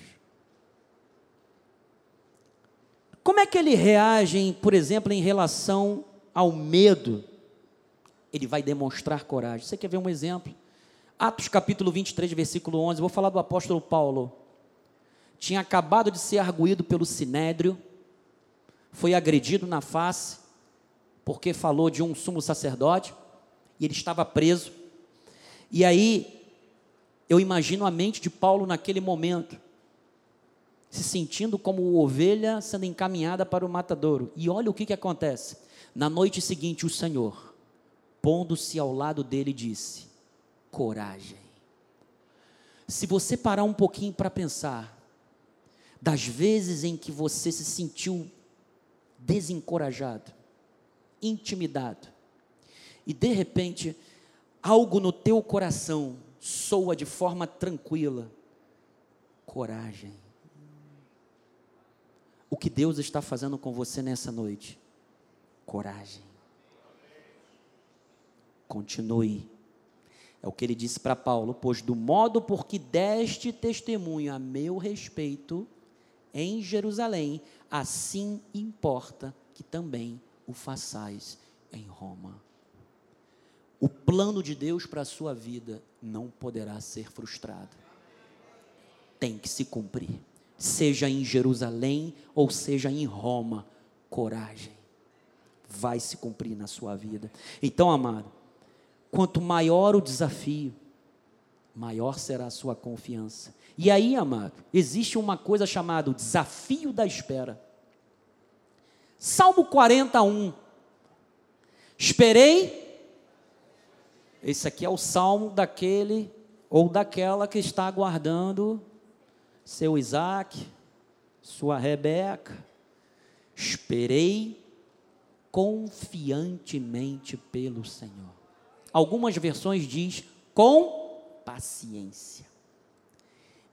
Como é que ele reage, por exemplo, em relação ao medo ele vai demonstrar coragem. Você quer ver um exemplo? Atos capítulo 23, versículo 11. Vou falar do apóstolo Paulo. Tinha acabado de ser arguído pelo sinédrio, foi agredido na face, porque falou de um sumo sacerdote, e ele estava preso. E aí, eu imagino a mente de Paulo naquele momento, se sentindo como ovelha sendo encaminhada para o matadouro. E olha o que, que acontece. Na noite seguinte, o Senhor pondo-se ao lado dele, disse: Coragem. Se você parar um pouquinho para pensar, das vezes em que você se sentiu desencorajado, intimidado, e de repente algo no teu coração soa de forma tranquila, coragem. O que Deus está fazendo com você nessa noite? Coragem continue. É o que ele disse para Paulo: Pois do modo por que deste testemunho a meu respeito em Jerusalém, assim importa que também o façais em Roma. O plano de Deus para a sua vida não poderá ser frustrado. Tem que se cumprir. Seja em Jerusalém ou seja em Roma, coragem. Vai se cumprir na sua vida. Então, amado, Quanto maior o desafio, maior será a sua confiança. E aí, amado, existe uma coisa chamada desafio da espera. Salmo 41. Esperei. Esse aqui é o salmo daquele ou daquela que está aguardando seu Isaac, sua Rebeca. Esperei confiantemente pelo Senhor. Algumas versões diz com paciência.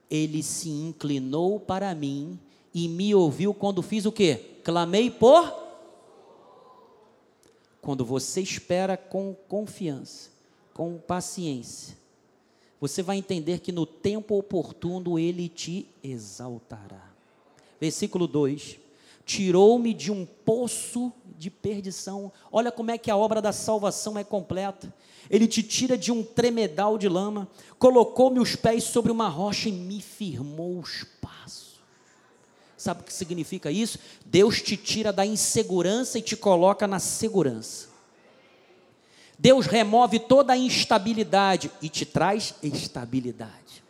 Ele se inclinou para mim e me ouviu quando fiz o quê? Clamei por quando você espera com confiança, com paciência, você vai entender que no tempo oportuno ele te exaltará. Versículo 2: Tirou-me de um poço de perdição. Olha como é que a obra da salvação é completa. Ele te tira de um tremedal de lama, colocou-me os pés sobre uma rocha e me firmou os passos. Sabe o que significa isso? Deus te tira da insegurança e te coloca na segurança. Deus remove toda a instabilidade e te traz estabilidade.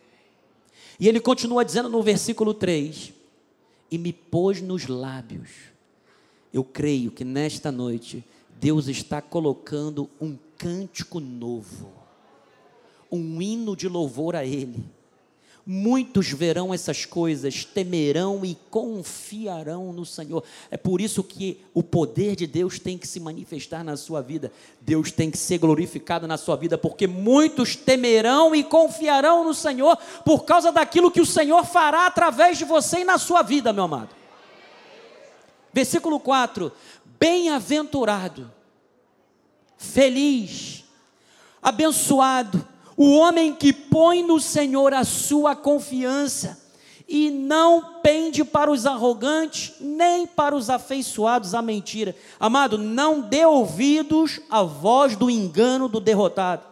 E ele continua dizendo no versículo 3: E me pôs nos lábios. Eu creio que nesta noite Deus está colocando um cântico novo, um hino de louvor a Ele, Muitos verão essas coisas, temerão e confiarão no Senhor. É por isso que o poder de Deus tem que se manifestar na sua vida. Deus tem que ser glorificado na sua vida, porque muitos temerão e confiarão no Senhor por causa daquilo que o Senhor fará através de você e na sua vida, meu amado. Versículo 4: Bem-aventurado, feliz, abençoado o homem que põe no Senhor a sua confiança e não pende para os arrogantes, nem para os afeiçoados à mentira. Amado, não dê ouvidos à voz do engano do derrotado.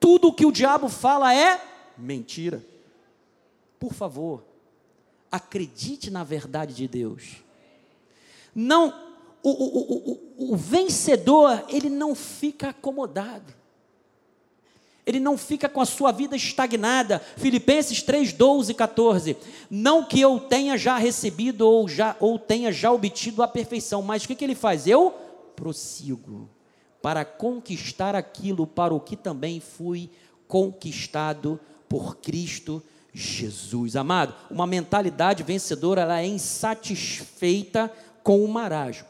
Tudo o que o diabo fala é mentira. Por favor, acredite na verdade de Deus. Não, o, o, o, o vencedor, ele não fica acomodado ele não fica com a sua vida estagnada. Filipenses 3, 12 e 14. Não que eu tenha já recebido ou, já, ou tenha já obtido a perfeição, mas o que, que ele faz? Eu prossigo para conquistar aquilo para o que também fui conquistado por Cristo Jesus. Amado, uma mentalidade vencedora ela é insatisfeita com o marasmo.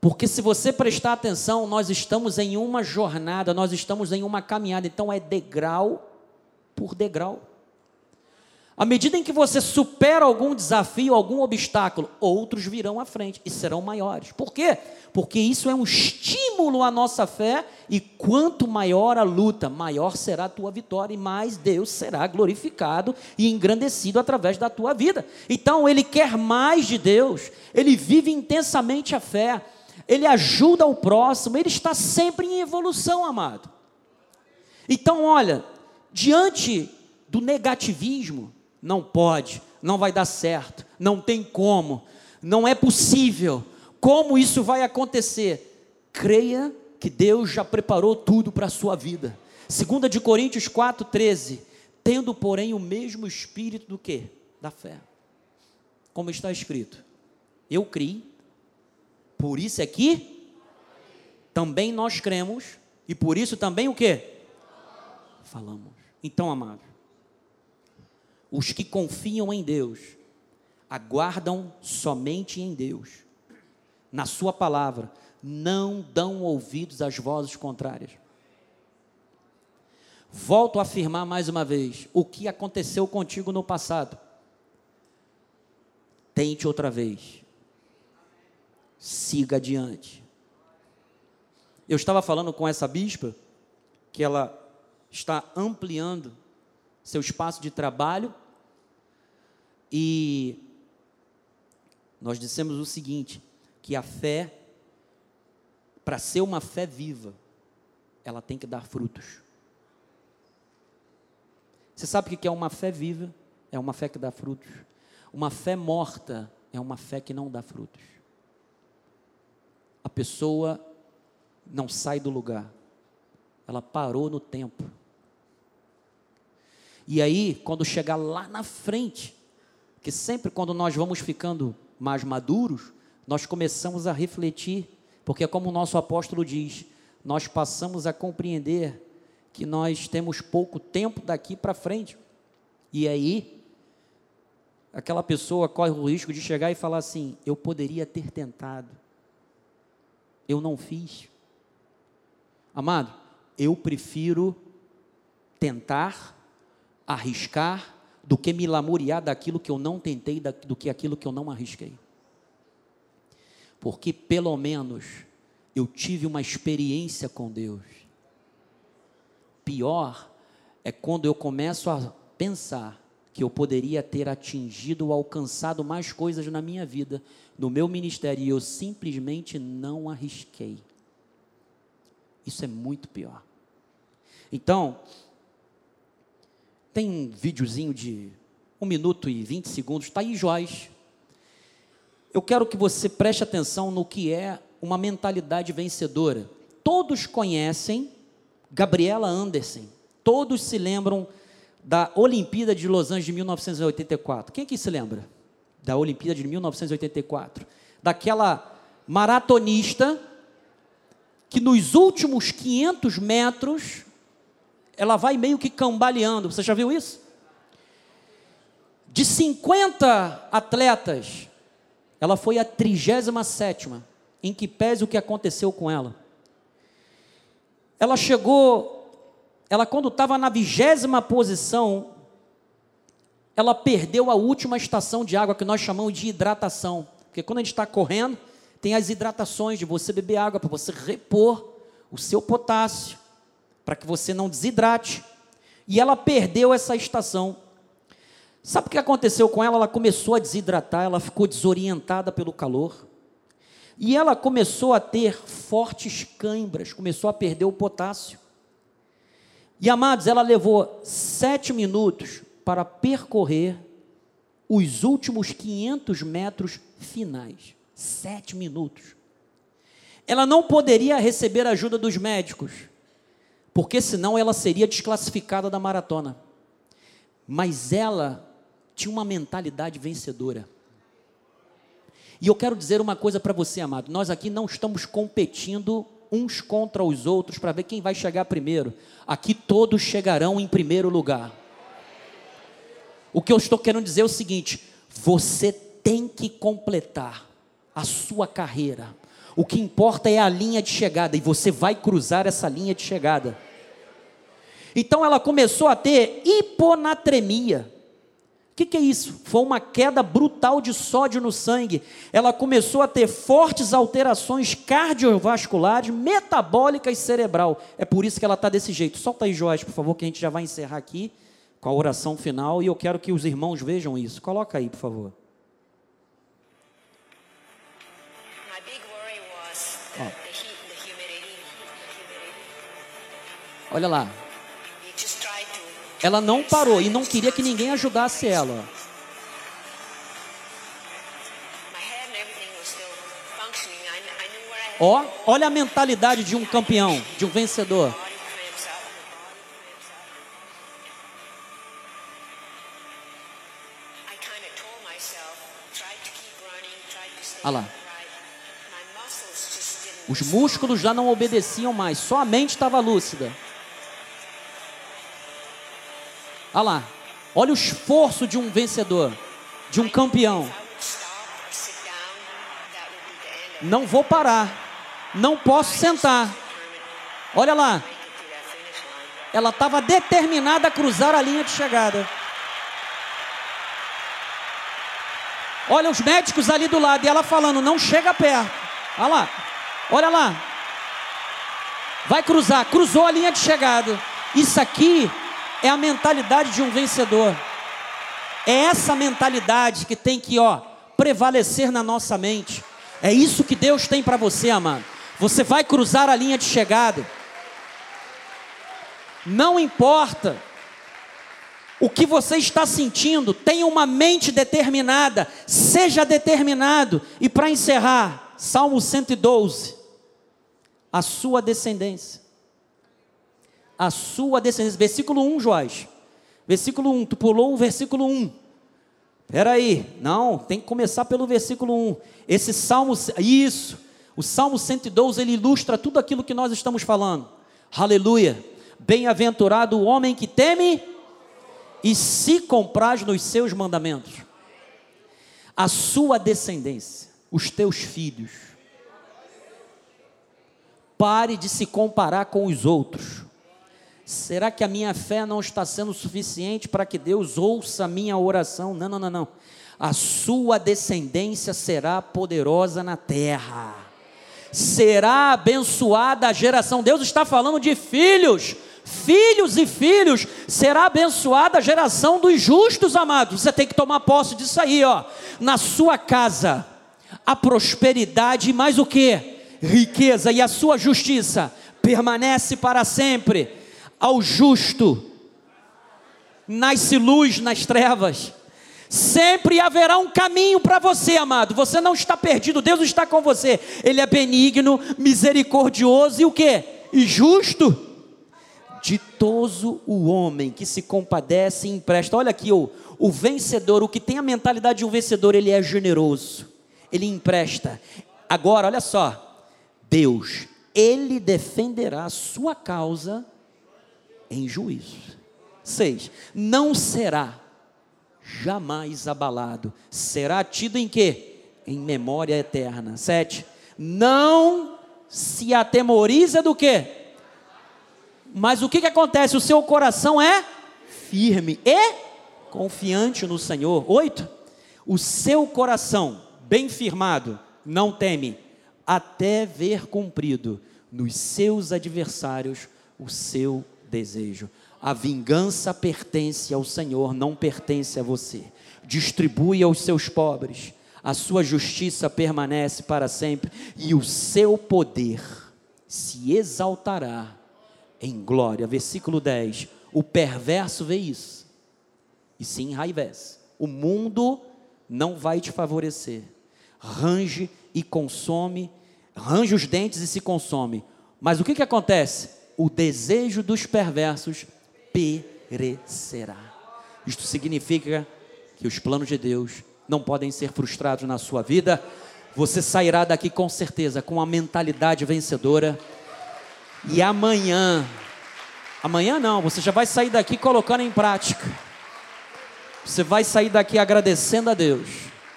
Porque se você prestar atenção, nós estamos em uma jornada, nós estamos em uma caminhada, então é degrau por degrau. À medida em que você supera algum desafio, algum obstáculo, outros virão à frente e serão maiores. Por quê? Porque isso é um estímulo à nossa fé, e quanto maior a luta, maior será a tua vitória, e mais Deus será glorificado e engrandecido através da tua vida. Então, ele quer mais de Deus, ele vive intensamente a fé ele ajuda o próximo, ele está sempre em evolução, amado. Então, olha, diante do negativismo, não pode, não vai dar certo, não tem como, não é possível. Como isso vai acontecer? Creia que Deus já preparou tudo para a sua vida. 2 de Coríntios 4:13, tendo, porém, o mesmo espírito do que? Da fé. Como está escrito: Eu criei, por isso é que também nós cremos e por isso também o que? Falamos. Então, amado, os que confiam em Deus aguardam somente em Deus, na Sua palavra, não dão ouvidos às vozes contrárias. Volto a afirmar mais uma vez: o que aconteceu contigo no passado, tente outra vez siga adiante. Eu estava falando com essa bispa que ela está ampliando seu espaço de trabalho e nós dissemos o seguinte, que a fé para ser uma fé viva, ela tem que dar frutos. Você sabe o que é uma fé viva? É uma fé que dá frutos. Uma fé morta é uma fé que não dá frutos a pessoa não sai do lugar, ela parou no tempo. E aí, quando chegar lá na frente, que sempre quando nós vamos ficando mais maduros, nós começamos a refletir, porque é como o nosso apóstolo diz, nós passamos a compreender que nós temos pouco tempo daqui para frente. E aí, aquela pessoa corre o risco de chegar e falar assim: eu poderia ter tentado, eu não fiz. Amado, eu prefiro tentar, arriscar, do que me lamuriar daquilo que eu não tentei, do que aquilo que eu não arrisquei. Porque pelo menos eu tive uma experiência com Deus. Pior é quando eu começo a pensar que eu poderia ter atingido ou alcançado mais coisas na minha vida, no meu ministério, e eu simplesmente não arrisquei. Isso é muito pior. Então, tem um videozinho de um minuto e vinte segundos, está aí Joás. Eu quero que você preste atenção no que é uma mentalidade vencedora. Todos conhecem Gabriela Anderson, todos se lembram da Olimpíada de Los Angeles de 1984. Quem aqui se lembra da Olimpíada de 1984? Daquela maratonista que nos últimos 500 metros ela vai meio que cambaleando. Você já viu isso? De 50 atletas, ela foi a 37 em que pese o que aconteceu com ela. Ela chegou, ela quando estava na vigésima posição, ela perdeu a última estação de água que nós chamamos de hidratação. Porque quando a gente está correndo, tem as hidratações de você beber água para você repor o seu potássio, para que você não desidrate. E ela perdeu essa estação. Sabe o que aconteceu com ela? Ela começou a desidratar, ela ficou desorientada pelo calor. E ela começou a ter fortes câimbras, começou a perder o potássio. E amados, ela levou sete minutos para percorrer os últimos 500 metros finais. Sete minutos. Ela não poderia receber a ajuda dos médicos, porque senão ela seria desclassificada da maratona. Mas ela tinha uma mentalidade vencedora. E eu quero dizer uma coisa para você, amado: nós aqui não estamos competindo uns contra os outros para ver quem vai chegar primeiro. Aqui todos chegarão em primeiro lugar. O que eu estou querendo dizer é o seguinte: você tem que completar a sua carreira. O que importa é a linha de chegada e você vai cruzar essa linha de chegada. Então ela começou a ter hiponatremia. O que, que, é isso? Foi uma queda brutal de sódio no sangue. Ela começou a ter fortes alterações cardiovasculares, metabólicas e cerebral. É por isso que ela está desse jeito. Solta aí, Joás, por favor, que a gente já vai encerrar aqui com a oração final e eu quero que os irmãos vejam isso. Coloca aí, por favor. Olha lá. Ela não parou e não queria que ninguém ajudasse ela. Ó, olha a mentalidade de um campeão, de um vencedor. Olha lá. Os músculos já não obedeciam mais, só a mente estava lúcida. Olha lá. Olha o esforço de um vencedor, de um campeão. Não vou parar. Não posso sentar. Olha lá. Ela estava determinada a cruzar a linha de chegada. Olha os médicos ali do lado e ela falando: não chega perto. Olha lá. Olha lá. Vai cruzar. Cruzou a linha de chegada. Isso aqui é a mentalidade de um vencedor. É essa mentalidade que tem que, ó, prevalecer na nossa mente. É isso que Deus tem para você, amado. Você vai cruzar a linha de chegada. Não importa o que você está sentindo, tenha uma mente determinada, seja determinado. E para encerrar, Salmo 112, a sua descendência a sua descendência. Versículo 1, Joás. Versículo 1, tu pulou o versículo 1. Espera aí, não, tem que começar pelo versículo 1. Esse salmo, isso, o salmo 112, ele ilustra tudo aquilo que nós estamos falando. Aleluia. Bem-aventurado o homem que teme e se compraz nos seus mandamentos. A sua descendência, os teus filhos. Pare de se comparar com os outros. Será que a minha fé não está sendo suficiente para que Deus ouça a minha oração? Não, não, não, não. A sua descendência será poderosa na terra. Será abençoada a geração. Deus está falando de filhos, filhos e filhos. Será abençoada a geração dos justos, amados. Você tem que tomar posse disso aí, ó. Na sua casa, a prosperidade mais o que? Riqueza e a sua justiça permanece para sempre ao justo nasce luz nas trevas. Sempre haverá um caminho para você, amado. Você não está perdido, Deus está com você. Ele é benigno, misericordioso e o que? E justo. Ditoso o homem que se compadece e empresta. Olha aqui, o, o vencedor, o que tem a mentalidade de um vencedor, ele é generoso, ele empresta. Agora, olha só, Deus ele defenderá a sua causa em juízo. 6. Não será jamais abalado. Será tido em quê? Em memória eterna. 7. Não se atemoriza do quê? Mas o que, que acontece? O seu coração é firme e confiante no Senhor. 8. O seu coração bem firmado não teme até ver cumprido nos seus adversários o seu desejo. A vingança pertence ao Senhor, não pertence a você. Distribui aos seus pobres, a sua justiça permanece para sempre e o seu poder se exaltará em glória. Versículo 10. O perverso vê isso e se enraivece. O mundo não vai te favorecer. Range e consome, range os dentes e se consome. Mas o que, que acontece? O desejo dos perversos perecerá. Isto significa que os planos de Deus não podem ser frustrados na sua vida. Você sairá daqui com certeza com uma mentalidade vencedora. E amanhã, amanhã não, você já vai sair daqui colocando em prática. Você vai sair daqui agradecendo a Deus.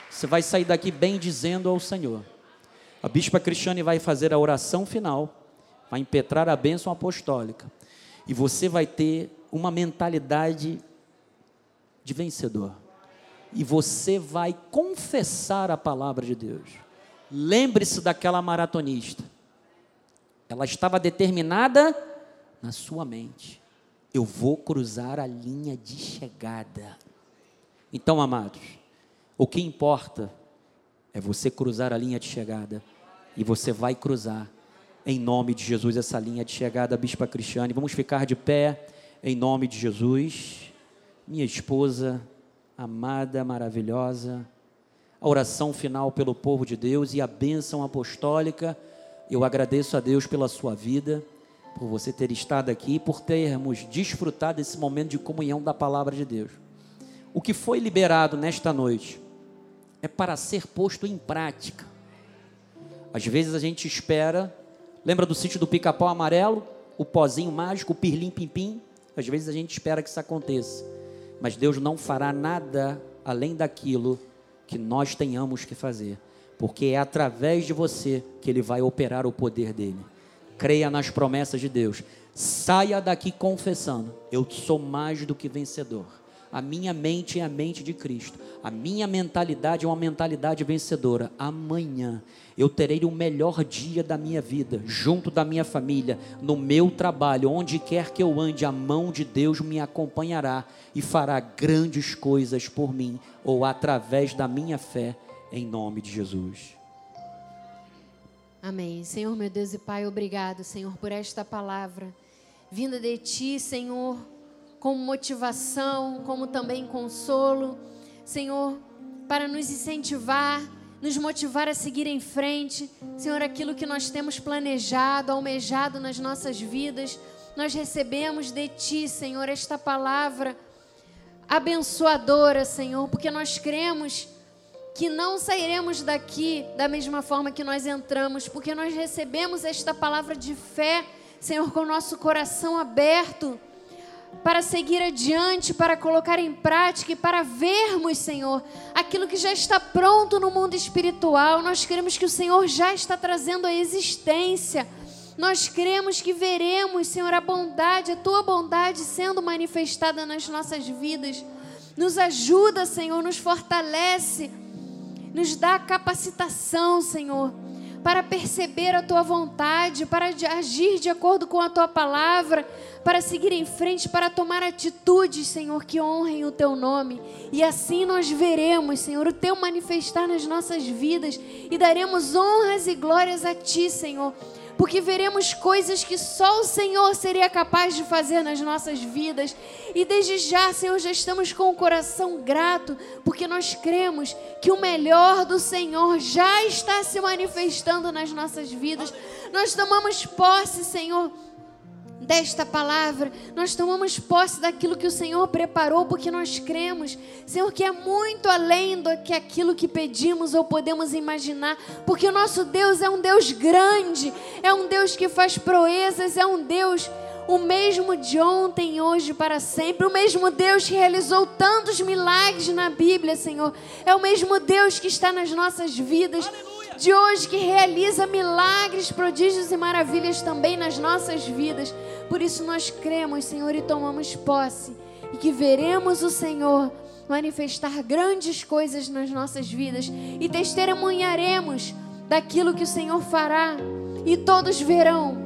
Você vai sair daqui bem dizendo ao Senhor. A bispa Cristiane vai fazer a oração final, vai impetrar a bênção apostólica. E você vai ter uma mentalidade de vencedor. E você vai confessar a palavra de Deus. Lembre-se daquela maratonista. Ela estava determinada na sua mente. Eu vou cruzar a linha de chegada. Então, amados, o que importa é você cruzar a linha de chegada. E você vai cruzar, em nome de Jesus, essa linha de chegada, Bispa Cristiane. Vamos ficar de pé em nome de Jesus, minha esposa amada, maravilhosa, a oração final pelo povo de Deus e a bênção apostólica. Eu agradeço a Deus pela sua vida, por você ter estado aqui, por termos desfrutado desse momento de comunhão da palavra de Deus. O que foi liberado nesta noite é para ser posto em prática. Às vezes a gente espera, lembra do sítio do pica-pau amarelo? O pozinho mágico, o pirlim-pim-pim? Às vezes a gente espera que isso aconteça, mas Deus não fará nada além daquilo que nós tenhamos que fazer, porque é através de você que Ele vai operar o poder dele. Creia nas promessas de Deus. Saia daqui confessando: Eu sou mais do que vencedor. A minha mente é a mente de Cristo. A minha mentalidade é uma mentalidade vencedora. Amanhã eu terei o melhor dia da minha vida, junto da minha família, no meu trabalho, onde quer que eu ande, a mão de Deus me acompanhará e fará grandes coisas por mim ou através da minha fé, em nome de Jesus. Amém. Senhor, meu Deus e Pai, obrigado, Senhor, por esta palavra vinda de Ti, Senhor, como motivação, como também consolo, Senhor, para nos incentivar nos motivar a seguir em frente. Senhor, aquilo que nós temos planejado, almejado nas nossas vidas, nós recebemos de Ti, Senhor, esta palavra abençoadora, Senhor, porque nós cremos que não sairemos daqui da mesma forma que nós entramos, porque nós recebemos esta palavra de fé, Senhor, com o nosso coração aberto para seguir adiante, para colocar em prática e para vermos, Senhor, aquilo que já está pronto no mundo espiritual. Nós queremos que o Senhor já está trazendo a existência. Nós cremos que veremos, Senhor, a bondade, a tua bondade sendo manifestada nas nossas vidas. Nos ajuda, Senhor, nos fortalece, nos dá capacitação, Senhor para perceber a tua vontade, para agir de acordo com a tua palavra, para seguir em frente, para tomar atitudes, Senhor, que honrem o teu nome. E assim nós veremos, Senhor, o teu manifestar nas nossas vidas e daremos honras e glórias a ti, Senhor porque veremos coisas que só o Senhor seria capaz de fazer nas nossas vidas. E desde já, Senhor, já estamos com o coração grato, porque nós cremos que o melhor do Senhor já está se manifestando nas nossas vidas. Nós tomamos posse, Senhor desta palavra, nós tomamos posse daquilo que o Senhor preparou, porque nós cremos, Senhor, que é muito além do que aquilo que pedimos ou podemos imaginar, porque o nosso Deus é um Deus grande, é um Deus que faz proezas, é um Deus o mesmo de ontem, hoje, para sempre, o mesmo Deus que realizou tantos milagres na Bíblia, Senhor, é o mesmo Deus que está nas nossas vidas. Aleluia de hoje que realiza milagres, prodígios e maravilhas também nas nossas vidas. Por isso nós cremos, Senhor, e tomamos posse e que veremos o Senhor manifestar grandes coisas nas nossas vidas e testemunharemos daquilo que o Senhor fará e todos verão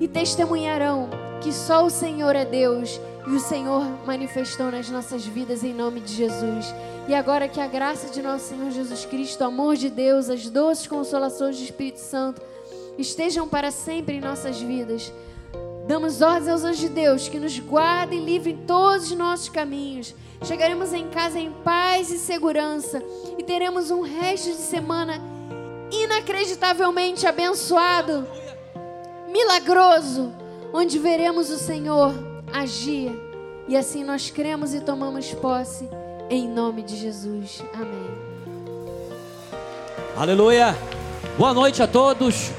e testemunharão que só o Senhor é Deus e o Senhor manifestou nas nossas vidas em nome de Jesus. E agora que a graça de nosso Senhor Jesus Cristo, o amor de Deus, as doces consolações do Espírito Santo estejam para sempre em nossas vidas. Damos ordens aos anjos de Deus que nos guardem e livrem todos os nossos caminhos. Chegaremos em casa em paz e segurança e teremos um resto de semana inacreditavelmente abençoado, milagroso, onde veremos o Senhor agir. E assim nós cremos e tomamos posse em nome de Jesus. Amém. Aleluia. Boa noite a todos.